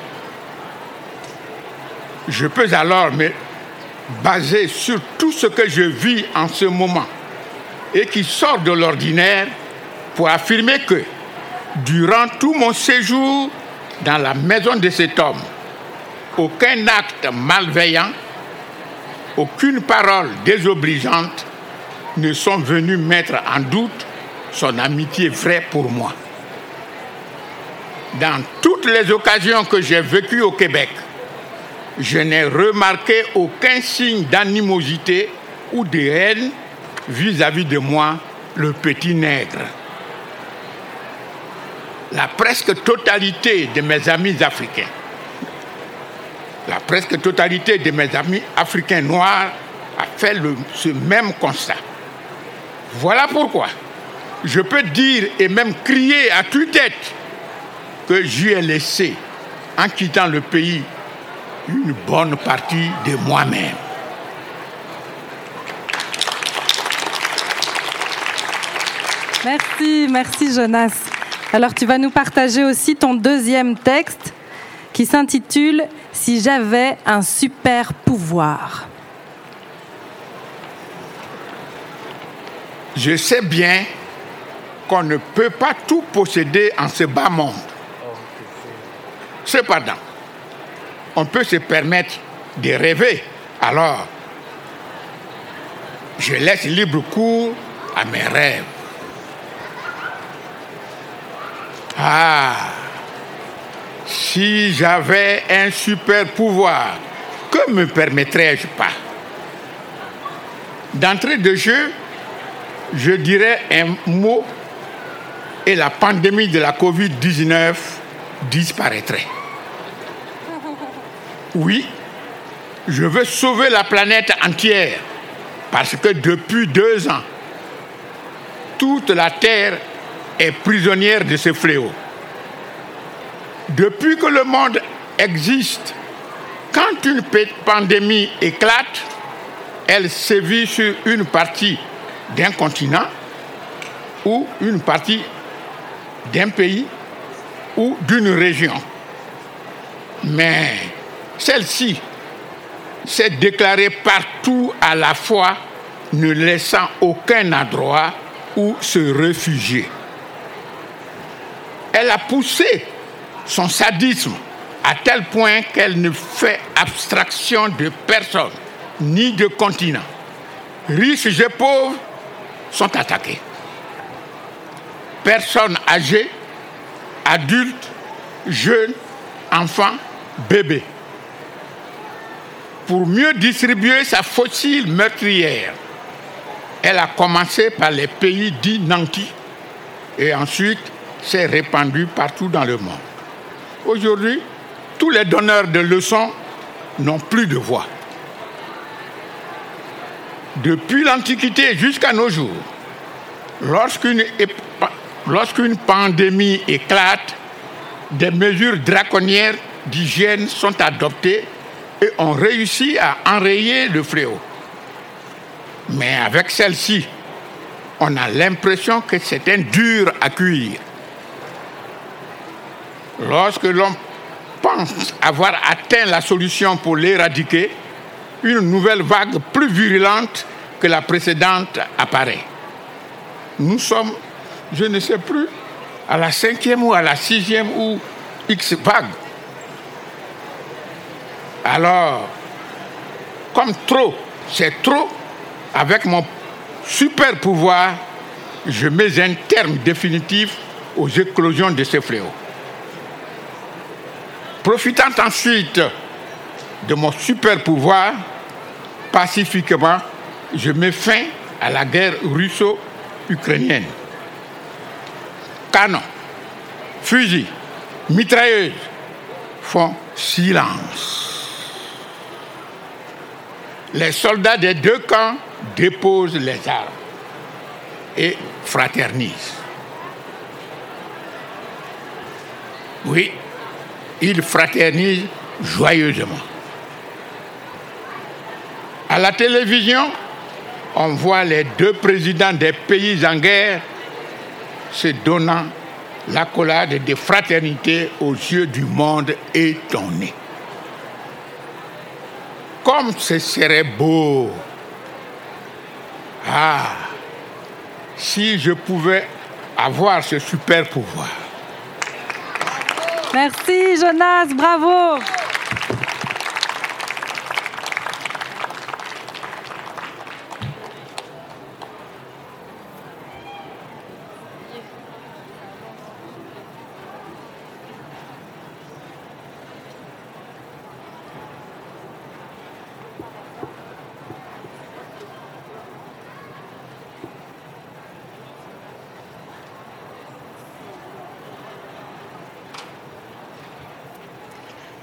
Je peux alors me baser sur tout ce que je vis en ce moment et qui sort de l'ordinaire pour affirmer que durant tout mon séjour dans la maison de cet homme, aucun acte malveillant, aucune parole désobligeante ne sont venus mettre en doute son amitié vraie pour moi. Dans toutes les occasions que j'ai vécues au Québec, je n'ai remarqué aucun signe d'animosité ou de haine vis-à-vis de moi, le petit nègre. La presque totalité de mes amis africains, la presque totalité de mes amis africains noirs a fait ce même constat. Voilà pourquoi je peux dire et même crier à tue-tête que j'y ai laissé, en quittant le pays, une bonne partie de moi-même. Merci, merci Jonas. Alors tu vas nous partager aussi ton deuxième texte qui s'intitule Si j'avais un super pouvoir. Je sais bien qu'on ne peut pas tout posséder en ce bas monde. Cependant, on peut se permettre de rêver. Alors, je laisse libre cours à mes rêves. Ah, si j'avais un super pouvoir, que me permettrais-je pas? D'entrée de jeu, je dirais un mot et la pandémie de la COVID-19 disparaîtrait. Oui, je veux sauver la planète entière parce que depuis deux ans, toute la Terre est prisonnière de ce fléau. Depuis que le monde existe, quand une pandémie éclate, elle sévit sur une partie d'un continent ou une partie d'un pays ou d'une région. Mais celle-ci s'est déclarée partout à la fois, ne laissant aucun endroit où se réfugier. Elle a poussé son sadisme à tel point qu'elle ne fait abstraction de personne ni de continent. Riches et pauvres sont attaqués. Personnes âgées, adultes, jeunes, enfants, bébés. Pour mieux distribuer sa fossile meurtrière, elle a commencé par les pays dits nantis et ensuite s'est répandue partout dans le monde. Aujourd'hui, tous les donneurs de leçons n'ont plus de voix. Depuis l'Antiquité jusqu'à nos jours, lorsqu'une lorsqu'une pandémie éclate, des mesures draconnières d'hygiène sont adoptées et ont réussi à enrayer le fléau. Mais avec celle-ci, on a l'impression que c'est un dur à cuire. Lorsque l'on pense avoir atteint la solution pour l'éradiquer, une nouvelle vague plus virulente que la précédente apparaît. Nous sommes, je ne sais plus, à la cinquième ou à la sixième ou X vague. Alors, comme trop, c'est trop, avec mon super pouvoir, je mets un terme définitif aux éclosions de ce fléau. Profitant ensuite de mon super pouvoir, pacifiquement, je mets fin à la guerre russo-ukrainienne. Canons, fusils, mitrailleuses font silence. Les soldats des deux camps déposent les armes et fraternisent. Oui, ils fraternisent joyeusement. À la télévision, on voit les deux présidents des pays en guerre se donnant l'accolade de fraternité aux yeux du monde étonné. Comme ce serait beau. Ah, si je pouvais avoir ce super pouvoir. Merci Jonas, bravo.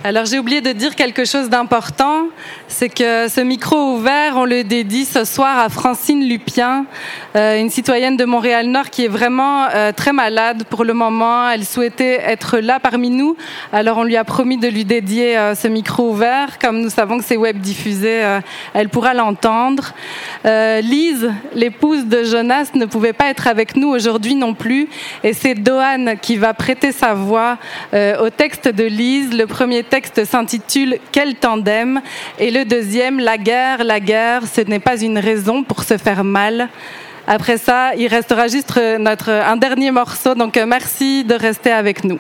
Alors j'ai oublié de dire quelque chose d'important, c'est que ce micro ouvert, on le dédie ce soir à Francine Lupien, euh, une citoyenne de Montréal-Nord qui est vraiment euh, très malade pour le moment. Elle souhaitait être là parmi nous, alors on lui a promis de lui dédier euh, ce micro ouvert. Comme nous savons que c'est web diffusé, elle pourra l'entendre. Lise, l'épouse de Jonas, ne pouvait pas être avec nous aujourd'hui non plus, et c'est Doane qui va prêter sa voix au texte de Lise, le premier texte texte s'intitule Quel tandem? Et le deuxième La guerre, la guerre, ce n'est pas une raison pour se faire mal. Après ça, il restera juste notre, un dernier morceau, donc euh, merci de rester avec nous.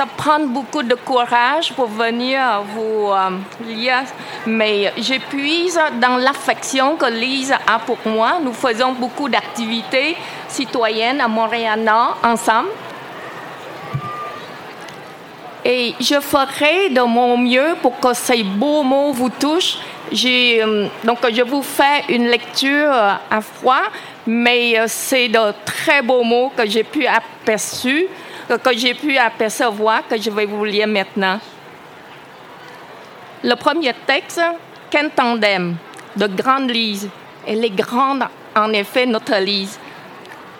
Ça prend beaucoup de courage pour venir vous euh, lire, mais j'épuise dans l'affection que Lise a pour moi. Nous faisons beaucoup d'activités citoyennes à Montréal-Nord ensemble. Et je ferai de mon mieux pour que ces beaux mots vous touchent. Euh, donc, je vous fais une lecture à froid, mais euh, c'est de très beaux mots que j'ai pu que, j'ai pu apercevoir, que je vais vous lire maintenant. Le premier texte, Qu'un tandem de grande Lise. Elle est grande, en effet, notre Lise.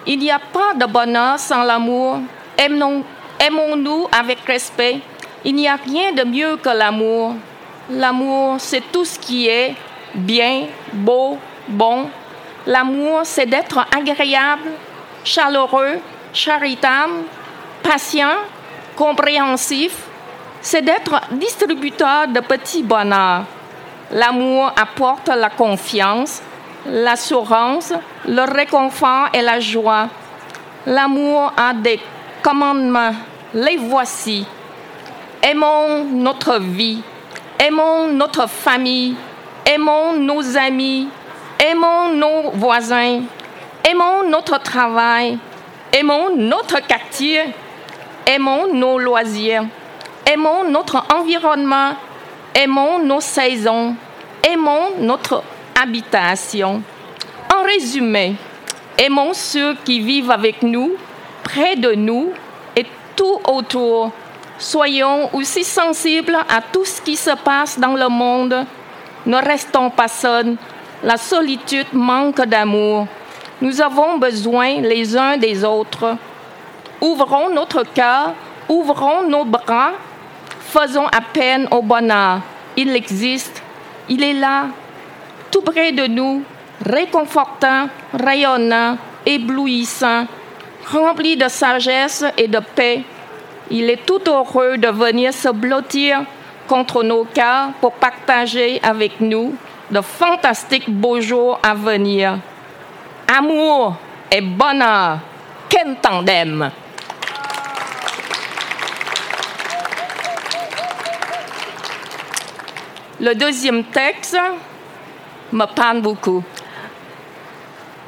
Il n'y a pas de bonheur sans l'amour. Aimons-nous avec respect. Il n'y a rien de mieux que l'amour. L'amour, c'est tout ce qui est bien, beau, bon. L'amour, c'est d'être agréable, chaleureux, charitable, patient, compréhensif, c'est d'être distributeur de petits bonheurs. L'amour apporte la confiance, l'assurance, le réconfort et la joie. L'amour a des commandements. Les voici. Aimons notre vie. Aimons notre famille. Aimons nos amis. Aimons nos voisins. Aimons notre travail. Aimons notre quartier. Aimons nos loisirs. Aimons notre environnement. Aimons nos saisons. Aimons notre habitation. En résumé, aimons ceux qui vivent avec nous, près de nous et tout autour. Soyons aussi sensibles à tout ce qui se passe dans le monde. Ne restons pas seuls. La solitude manque d'amour. Nous avons besoin les uns des autres. Ouvrons notre cœur, ouvrons nos bras, faisons appel au bonheur. Il existe, il est là, tout près de nous, réconfortant, rayonnant, éblouissant, rempli de sagesse et de paix. Il est tout heureux de venir se blottir contre nos cœurs pour partager avec nous de fantastiques beaux jours à venir. Amour et bonheur, quel tandem! Le deuxième texte me parle beaucoup.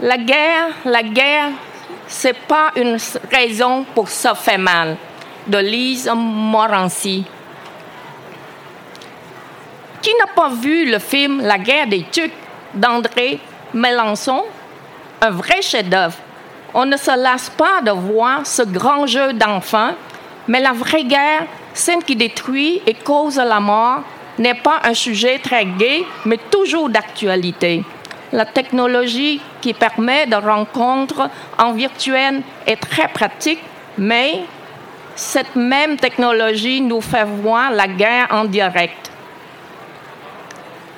La guerre, la guerre, c'est pas une raison pour se faire mal. De Lise Morancy. Qui n'a pas vu le film La guerre des Tucs d'André Mélenchon? Un vrai chef-d'œuvre. On ne se lasse pas de voir ce grand jeu d'enfants, mais la vraie guerre, celle qui détruit et cause la mort, n'est pas un sujet très gai, mais toujours d'actualité. La technologie qui permet de rencontres en virtuel est très pratique, mais cette même technologie nous fait voir la guerre en direct.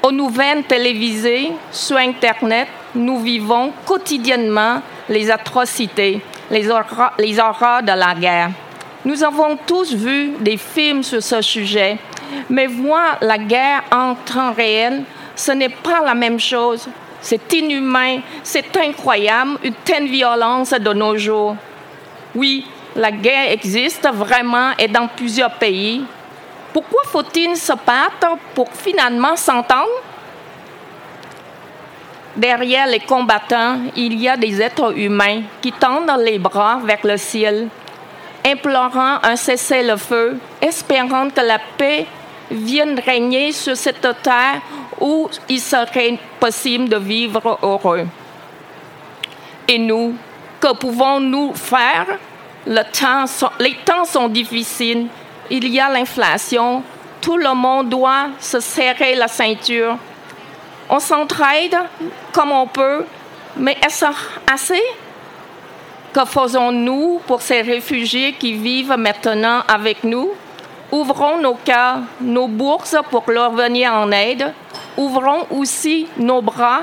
Aux nouvelles télévisées, sur Internet, nous vivons quotidiennement les atrocités, les horreurs, les horreurs de la guerre. Nous avons tous vu des films sur ce sujet, mais voir la guerre en temps réel, ce n'est pas la même chose. C'est inhumain, c'est incroyable, une telle violence de nos jours. Oui, la guerre existe vraiment et dans plusieurs pays. Pourquoi faut-il se battre pour finalement s'entendre? Derrière les combattants, il y a des êtres humains qui tendent les bras vers le ciel, implorant un cessez-le-feu, espérant que la paix vienne régner sur cette terre où il serait possible de vivre heureux. Et nous, que pouvons-nous faire? Les temps sont difficiles, il y a l'inflation, tout le monde doit se serrer la ceinture. On s'entraide comme on peut, mais est-ce assez? Que faisons-nous pour ces réfugiés qui vivent maintenant avec nous? Ouvrons nos cœurs, nos bourses pour leur venir en aide. Ouvrons aussi nos bras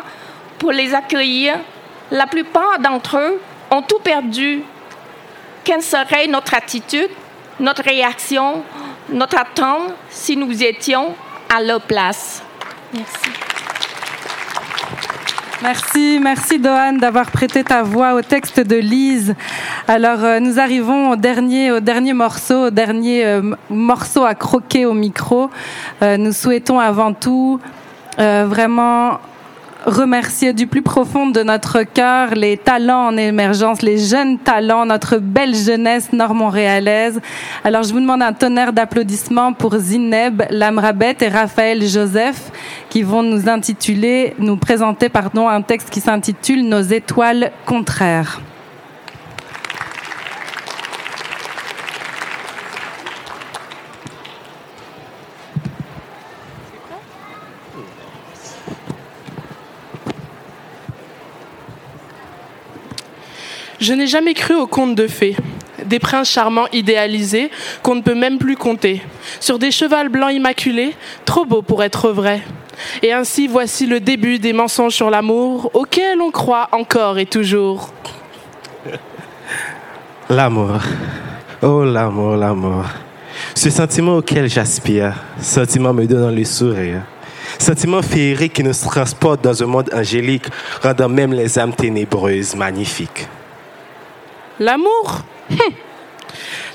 pour les accueillir. La plupart d'entre eux ont tout perdu. Quelle serait notre attitude, notre réaction, notre attente si nous étions à leur place? Merci. Merci, merci Dohan d'avoir prêté ta voix au texte de Lise. Alors euh, nous arrivons au dernier, au dernier morceau, au dernier euh, morceau à croquer au micro. Euh, nous souhaitons avant tout vraiment remercier du plus profond de notre cœur les talents en émergence, les jeunes talents, notre belle jeunesse nord-montréalaise. Alors je vous demande un tonnerre d'applaudissements pour Zineb Lamrabet et Raphaël Joseph qui vont nous intituler, nous présenter pardon, un texte qui s'intitule Nos étoiles contraires. Je n'ai jamais cru aux contes de fées, des princes charmants idéalisés qu'on ne peut même plus compter, sur des chevals blancs immaculés, trop beaux pour être vrais. Et ainsi voici le début des mensonges sur l'amour auxquels on croit encore et toujours. L'amour. Oh l'amour, l'amour. Ce sentiment auquel j'aspire, sentiment me donnant le sourire. Sentiment féerique qui nous transporte dans un monde angélique, rendant même les âmes ténébreuses magnifiques. L'amour Hum.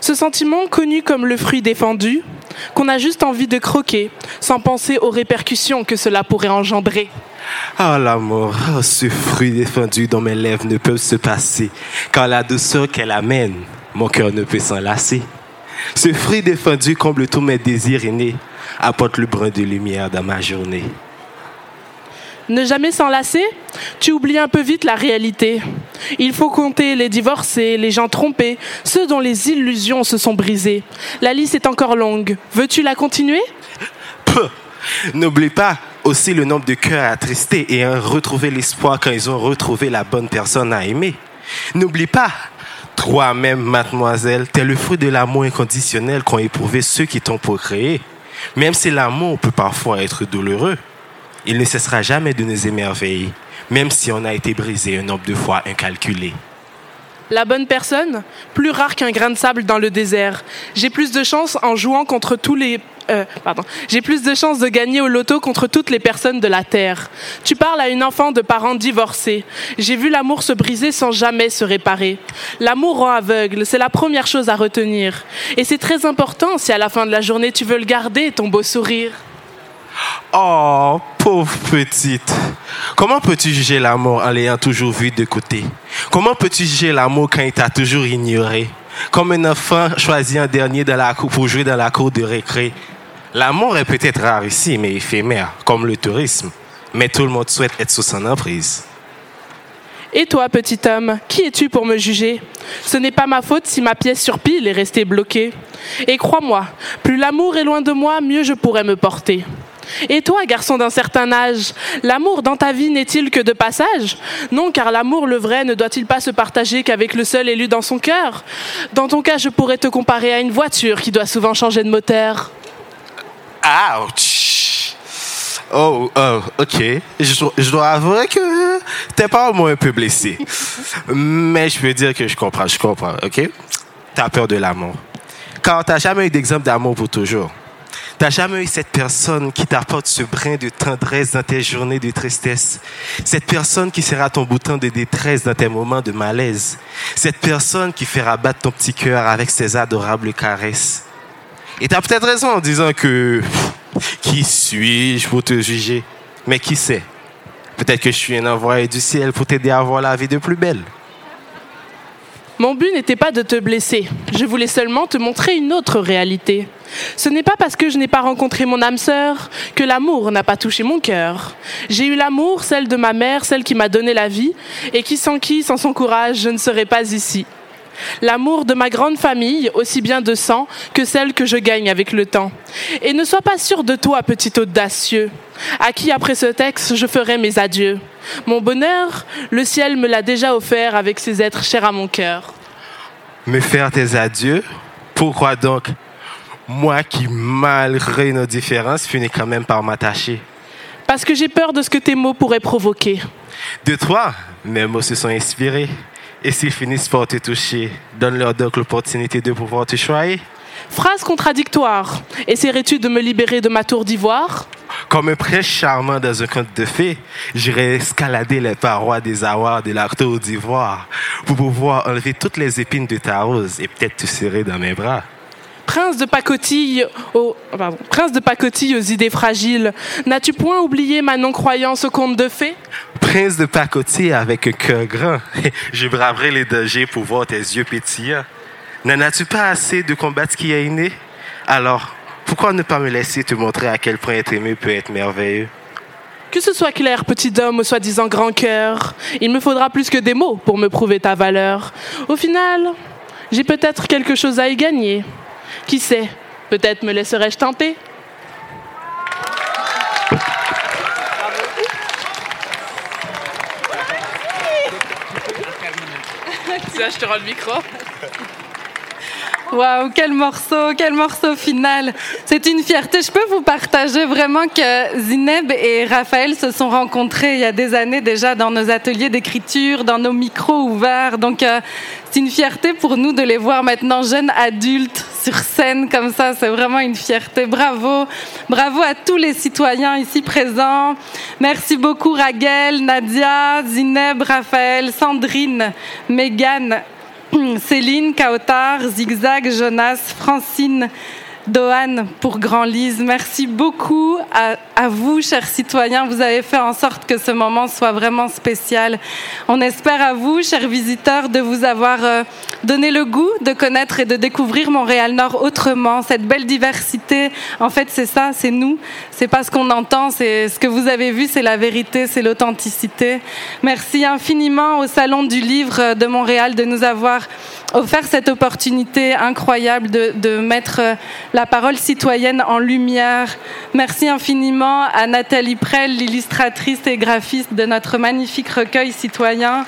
Ce sentiment connu comme le fruit défendu, qu'on a juste envie de croquer, sans penser aux répercussions que cela pourrait engendrer. Oh l'amour, oh, ce fruit défendu dont mes lèvres ne peuvent se passer, car la douceur qu'elle amène, mon cœur ne peut s'en lasser. Ce fruit défendu comble tous mes désirs innés, apporte le brin de lumière dans ma journée. Ne jamais s'enlacer Tu oublies un peu vite la réalité. Il faut compter les divorcés, les gens trompés, ceux dont les illusions se sont brisées. La liste est encore longue. Veux-tu la continuer? N'oublie pas aussi le nombre de cœurs attristés et à retrouver l'espoir quand ils ont retrouvé la bonne personne à aimer. N'oublie pas, toi-même, mademoiselle, t'es le fruit de l'amour inconditionnel qu'ont éprouvé ceux qui t'ont procréé. Même si l'amour peut parfois être douloureux, il ne cessera jamais de nous émerveiller, même si on a été brisé un nombre de fois incalculé. La bonne personne Plus rare qu'un grain de sable dans le désert. J'ai plus de chance en jouant contre tous les... euh, pardon. J'ai plus de chances de gagner au loto contre toutes les personnes de la Terre. Tu parles à une enfant de parents divorcés. J'ai vu l'amour se briser sans jamais se réparer. L'amour rend aveugle, c'est la première chose à retenir. Et c'est très important si à la fin de la journée tu veux le garder, ton beau sourire. Oh, pauvre petite. Comment peux-tu juger l'amour en l'ayant toujours vu de côté? Comment peux-tu juger l'amour quand il t'a toujours ignoré? Comme un enfant choisi en dernier dans la cour pour jouer dans la cour de récré. L'amour est peut-être rare ici, mais éphémère, comme le tourisme. Mais tout le monde souhaite être sous son emprise. Et toi, petit homme, qui es-tu pour me juger? Ce n'est pas ma faute si ma pièce sur pile est restée bloquée. Et crois-moi, plus l'amour est loin de moi, mieux je pourrais me porter. Et toi, garçon d'un certain âge, l'amour dans ta vie n'est-il que de passage? Non, car l'amour, le vrai, ne doit-il pas se partager qu'avec le seul élu dans son cœur? Dans ton cas, je pourrais te comparer à une voiture qui doit souvent changer de moteur. Ouch! Oh, oh, ok. Je, dois- je dois avouer que t'es pas au moins un peu blessé. Mais je peux dire que je comprends, je comprends, ok? T'as peur de l'amour. Car t'as jamais eu d'exemple d'amour pour toujours. T'as jamais eu cette personne qui t'apporte ce brin de tendresse dans tes journées de tristesse? Cette personne qui sera ton bouton de détresse dans tes moments de malaise? Cette personne qui fera battre ton petit cœur avec ses adorables caresses? Et t'as peut-être raison en disant que qui suis-je pour te juger? Mais qui sait Peut-être que je suis un envoyé du ciel pour t'aider à voir la vie de plus belle. Mon but n'était pas de te blesser, je voulais seulement te montrer une autre réalité. Ce n'est pas parce que je n'ai pas rencontré mon âme sœur que l'amour n'a pas touché mon cœur. J'ai eu l'amour, celle de ma mère, celle qui m'a donné la vie, et qui sans qui, sans son courage, je ne serais pas ici. L'amour de ma grande famille, aussi bien de sang que celle que je gagne avec le temps. Et ne sois pas sûr de toi, petit audacieux, à qui après ce texte je ferai mes adieux? Mon bonheur, le ciel me l'a déjà offert avec ses êtres chers à mon cœur. Me faire tes adieux Pourquoi donc? Moi qui, malgré nos différences, finis quand même par m'attacher. Parce que j'ai peur de ce que tes mots pourraient provoquer. De toi, mes mots se sont inspirés. Et s'ils finissent par te toucher, donne-leur donc l'opportunité de pouvoir te choyer. Phrase contradictoire. Essaierais-tu de me libérer de ma tour d'ivoire? Comme un prince charmant dans un conte de fées, j'irai escalader les parois des avoirs de la tour d'ivoire pour pouvoir enlever toutes les épines de ta rose et peut-être te serrer dans mes bras. Prince de pacotille aux, oh, pardon, prince de pacotille aux idées fragiles, n'as-tu point oublié ma non-croyance au conte de fées? Prince de pacotille avec un cœur grand, je braverai les dangers pour voir tes yeux pétillants. N'en as-tu pas assez de combattre ce qui est inné? Alors, pourquoi ne pas me laisser te montrer à quel point être aimé peut être merveilleux? Que ce soit clair, petit homme, au soi-disant grand cœur, il me faudra plus que des mots pour me prouver ta valeur. Au final, j'ai peut-être quelque chose à y gagner. Qui sait Peut-être me laisserai-je tenter? Tiens, je te rends le micro. Waouh, quel morceau, quel morceau final. C'est une fierté. Je peux vous partager vraiment que Zineb et Raphaël se sont rencontrés il y a des années déjà dans nos ateliers d'écriture, dans nos micros ouverts. Donc, euh, c'est une fierté pour nous de les voir maintenant jeunes adultes sur scène comme ça. C'est vraiment une fierté. Bravo. Bravo à tous les citoyens ici présents. Merci beaucoup Raguel, Nadia, Zineb, Raphaël, Sandrine, Mégane Céline, Kautar, Zigzag, Jonas, Francine, Dohan pour Grand Lise. Merci beaucoup à, à, vous, chers citoyens. Vous avez fait en sorte que ce moment soit vraiment spécial. On espère à vous, chers visiteurs, de vous avoir euh, donné le goût de connaître et de découvrir Montréal-Nord autrement. Cette belle diversité, en fait, c'est ça, c'est nous. C'est pas ce qu'on entend, c'est ce que vous avez vu, c'est la vérité, c'est l'authenticité. Merci infiniment au Salon du Livre de Montréal de nous avoir offert cette opportunité incroyable de, de mettre la parole citoyenne en lumière. Merci infiniment à Nathalie Prel, l'illustratrice et graphiste de notre magnifique recueil citoyen.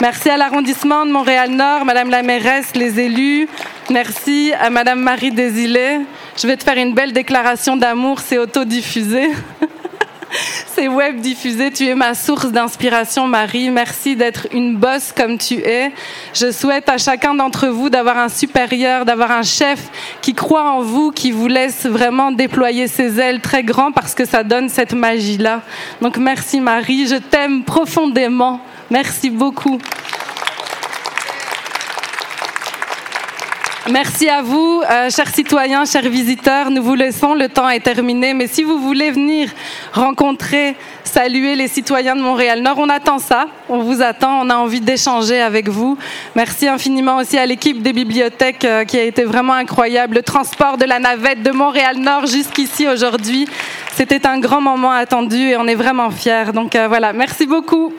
Merci à l'arrondissement de Montréal-Nord, Madame la mairesse, les élus. Merci à Madame Marie Désilé. Je vais te faire une belle déclaration d'amour, c'est autodiffusé. C'est web diffusé. Tu es ma source d'inspiration, Marie. Merci d'être une bosse comme tu es. Je souhaite à chacun d'entre vous d'avoir un supérieur, d'avoir un chef qui croit en vous, qui vous laisse vraiment déployer ses ailes très grand parce que ça donne cette magie-là. Donc merci, Marie. Je t'aime profondément. Merci beaucoup. Merci à vous, euh, chers citoyens, chers visiteurs. Nous vous laissons, le temps est terminé. Mais si vous voulez venir rencontrer, saluer les citoyens de Montréal-Nord, on attend ça. On vous attend. On a envie d'échanger avec vous. Merci infiniment aussi à l'équipe des bibliothèques euh, qui a été vraiment incroyable. Le transport de la navette de Montréal-Nord jusqu'ici aujourd'hui, c'était un grand moment attendu et on est vraiment fiers. Donc euh, voilà, merci beaucoup.